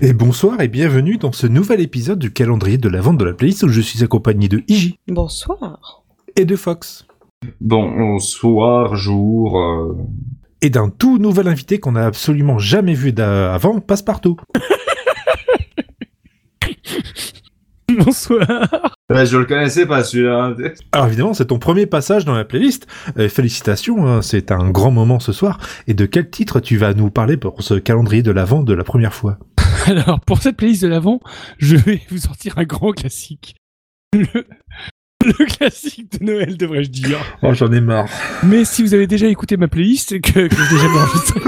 Et bonsoir et bienvenue dans ce nouvel épisode du calendrier de la vente de la playlist où je suis accompagné de Iji Bonsoir. et de Fox. Bonsoir, jour. euh, Et d'un tout nouvel invité qu'on n'a absolument jamais vu avant, Passepartout. Bonsoir. ouais, je le connaissais pas celui-là. Alors évidemment, c'est ton premier passage dans la playlist. Euh, félicitations, hein, c'est un grand moment ce soir. Et de quel titre tu vas nous parler pour ce calendrier de la vente de la première fois? Alors, pour cette playlist de l'avant, je vais vous sortir un grand classique. Le, le classique de Noël, devrais-je dire. Oh, j'en ai marre. Mais si vous avez déjà écouté ma playlist, que, que je n'ai jamais enregistrée,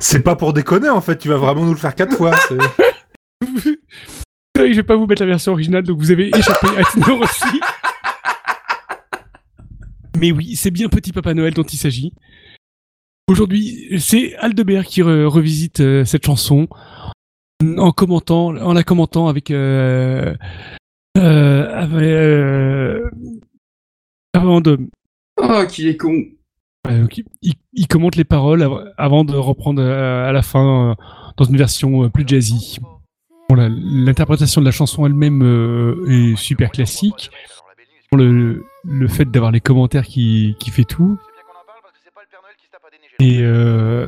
C'est pas pour déconner en fait, tu vas vraiment nous le faire quatre fois. c'est- je vais pas vous mettre la version originale, donc vous avez échappé à Tinder aussi. Mais oui, c'est bien Petit Papa Noël dont il s'agit. Aujourd'hui, c'est Aldebert qui re- revisite euh, cette chanson en commentant, en la commentant avec, euh, euh, avant de, Oh, qu'il est con. Il- il, il commente les paroles av- avant de reprendre à la fin dans une version plus jazzy. Bon, L'interprétation de la chanson elle-même est super classique. Le, le fait d'avoir les commentaires qui, qui fait tout. Et euh,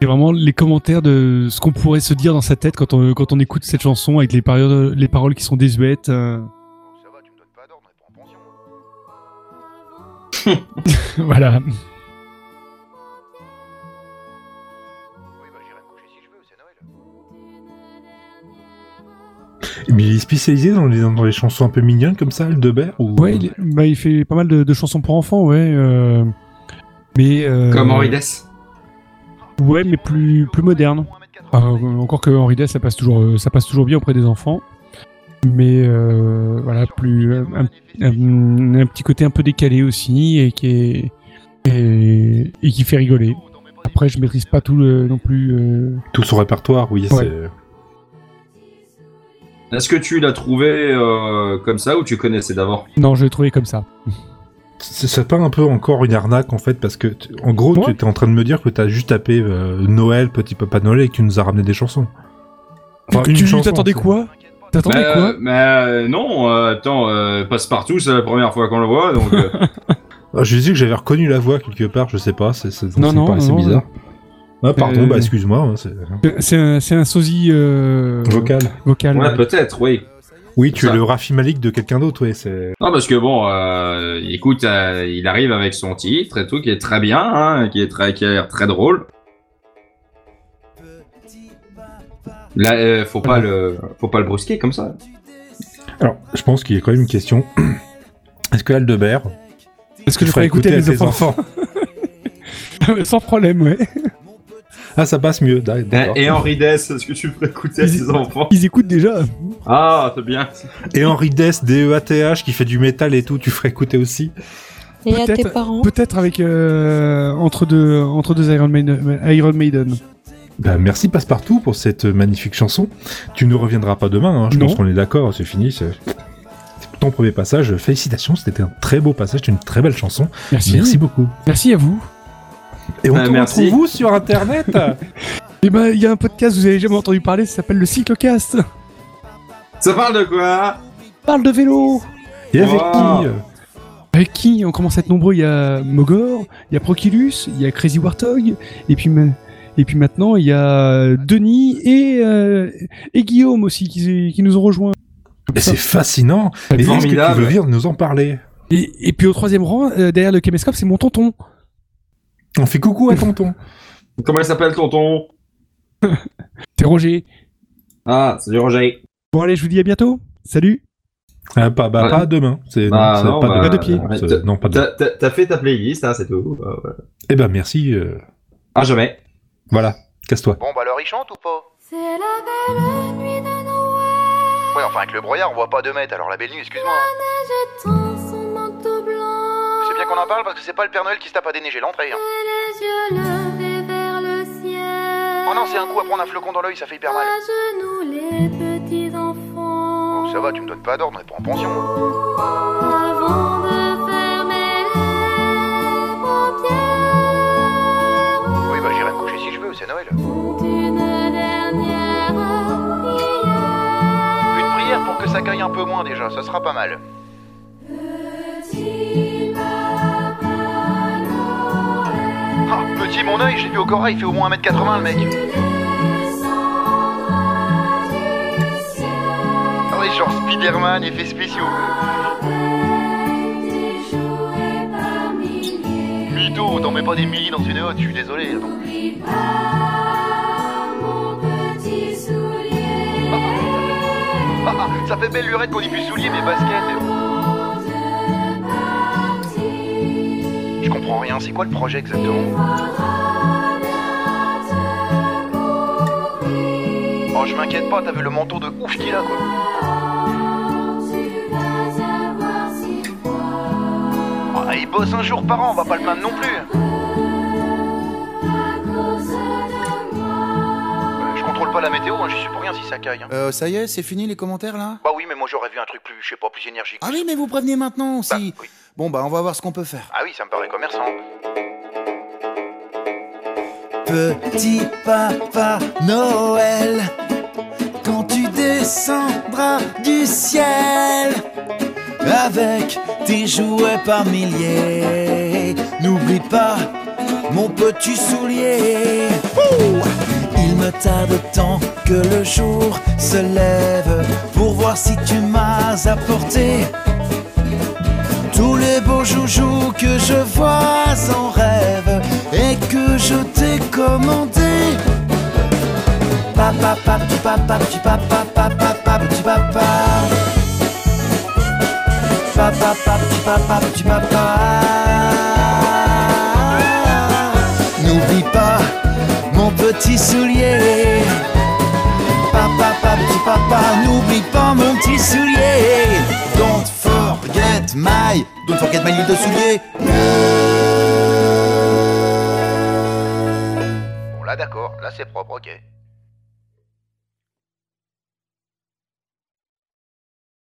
c'est vraiment les commentaires de ce qu'on pourrait se dire dans sa tête quand on, quand on écoute cette chanson avec les, paroles les paroles qui sont désuètes. euh. voilà. Mais il est spécialisé dans les, dans les chansons un peu mignonnes comme ça, Aldebert ou... Ouais, il, bah, il fait pas mal de, de chansons pour enfants, ouais. euh, mais euh, Comme Henri Dess. Ouais, mais plus plus moderne. Enfin, euh, encore que Henri Dess, ça passe toujours, ça passe toujours bien auprès des enfants. Mais euh, voilà, plus un, un- un petit côté un peu décalé aussi et qui est et, et qui fait rigoler. Après, je maîtrise pas tout le, non plus. euh, Tout son répertoire, oui. Ouais. c'est- Est-ce que tu l'as trouvé euh, comme ça ou tu connaissais d'abord Non, je l'ai trouvé comme ça. C'est c'est pas un peu encore une arnaque en fait parce que en gros Ouais. tu étais en train de me dire que t'as juste tapé euh, Noël petit papa Noël et que tu nous as ramené des chansons. Enfin, tu chanson, t'attendais c'est- quoi T'attendais Mais, quoi euh, mais euh, non, euh, attends, euh, passe-partout, c'est la première fois qu'on le voit, donc... euh, Ah, je disais que j'avais reconnu la voix quelque part, je sais pas, c'est c'est- Non, ça non, me paraissait non, bizarre. Ah pardon, Euh, bah excuse-moi, hein, c'est C'est un, c'est un sosie euh, vocal. vocal. ouais, peut-être, oui. Oui, tu es le Rafi Malik de quelqu'un d'autre, oui, c'est Non, parce que bon, euh, écoute, euh, il arrive avec son titre et tout, qui est très bien, hein, qui est très, qui a l'air très drôle. Là, euh, faut pas le, faut pas le brusquer comme ça. Alors, je pense qu'il y a quand même une question. Est-ce que Aldebert Est-ce que tu je ferais écouter à à mes tes enfants, Sans problème, ouais. Ah, ça passe mieux, d'accord. Et Henri Dess, est-ce que tu ferais écouter à tes enfants Ils écoutent déjà. Ah, c'est bien. Et Henri Dess, DEATH, qui fait du métal et tout, tu ferais écouter aussi Et à tes Peut-être- parents Peut-être avec euh, entre deux entre deux Iron Maiden. Iron Maiden. Bah, merci Passepartout pour cette magnifique chanson. Tu ne reviendras pas demain, hein, je Non. pense qu'on est d'accord, c'est fini. C'est c'est ton premier passage. Félicitations, c'était un très beau passage, c'était une très belle chanson. Merci. Merci beaucoup. Merci à vous. Et on Euh, te merci. retrouve où sur internet Et ben il y a un podcast vous avez jamais entendu parler, ça s'appelle le Cyclocast. Ça parle de quoi Parle de vélo. Et avec Wow. qui euh Avec qui? On commence à être nombreux. Il y a Mogor, il y a Proculus, il y a Crazy Warthog, et puis et puis maintenant il y a Denis et euh, et Guillaume aussi qui, qui nous ont rejoints. Et c'est fascinant. Et est-ce que tu formidable. veux venir nous en parler? Et, et puis au troisième rang, euh, derrière le caméscope, c'est mon tonton. On fait coucou à tonton. Comment il s'appelle, tonton C'est Roger. Ah, c'est du Roger. Bon allez, je vous dis à bientôt. Salut. Ah, pas, bah, Ouais. pas demain. C'est, non, pas, bah, de... pas de pied. ouais, non, pas de. T'as fait ta playlist, hein, c'est tout. Ouais. Eh ben, merci. euh, Ah, jamais. Voilà, casse-toi. Bon bah alors il chante ou pas? C'est la belle nuit de Noël. Ouais enfin avec le brouillard on voit pas 2 mètres alors la belle nuit excuse-moi qu'on en parle parce que c'est pas le Père Noël qui se tape à déneiger l'entrée. Hein. Oh non, c'est un coup à prendre un flocon dans l'œil, ça fait hyper mal. Oh, ça va, tu me donnes pas d'ordre, on est pas en pension. Oui, bah j'irai me coucher si je veux, c'est Noël. Une prière pour que ça caille un peu moins déjà, ça sera pas mal. Petit mon œil, j'ai vu au Cora, il fait au moins 1m80 le mec. Ah oui, genre Spider-Man, effets spéciaux. Mytho, t'en mets pas des milliers dans une hotte, je suis désolé. attends. Ça fait belle lurette qu'on y puisse soulier mes baskets. C'est quoi le projet exactement? Oh, je m'inquiète pas, t'as vu le manteau de ouf qu'il a quoi. Ah, il bosse un jour par an, on va pas le plaindre non plus. Pas la météo, hein, j'y suis pour rien si ça caille. hein. Euh, ça y est, c'est fini les commentaires là? Bah oui, mais moi j'aurais vu un truc plus, je sais pas, plus énergique. Ah oui, mais vous prévenez maintenant Bah, aussi. oui. Bon, bah, on va voir ce qu'on peut faire. Ah oui, ça me paraît commerçant. Petit papa Noël, quand tu descendras du ciel avec tes jouets par milliers, n'oublie pas mon petit soulier. Ouh Me tarde tant que le jour se lève pour voir si tu m'as apporté tous les beaux joujoux que je vois en rêve et que je t'ai commandé. Papa, papa, petit papa, papa, papa, petit papa. Papa, papa, papa, papa. Petit soulier. Papa, papa, petit papa, n'oublie pas mon petit soulier. Don't forget my, don't forget my de soulier. Bon là d'accord, là c'est propre, ok.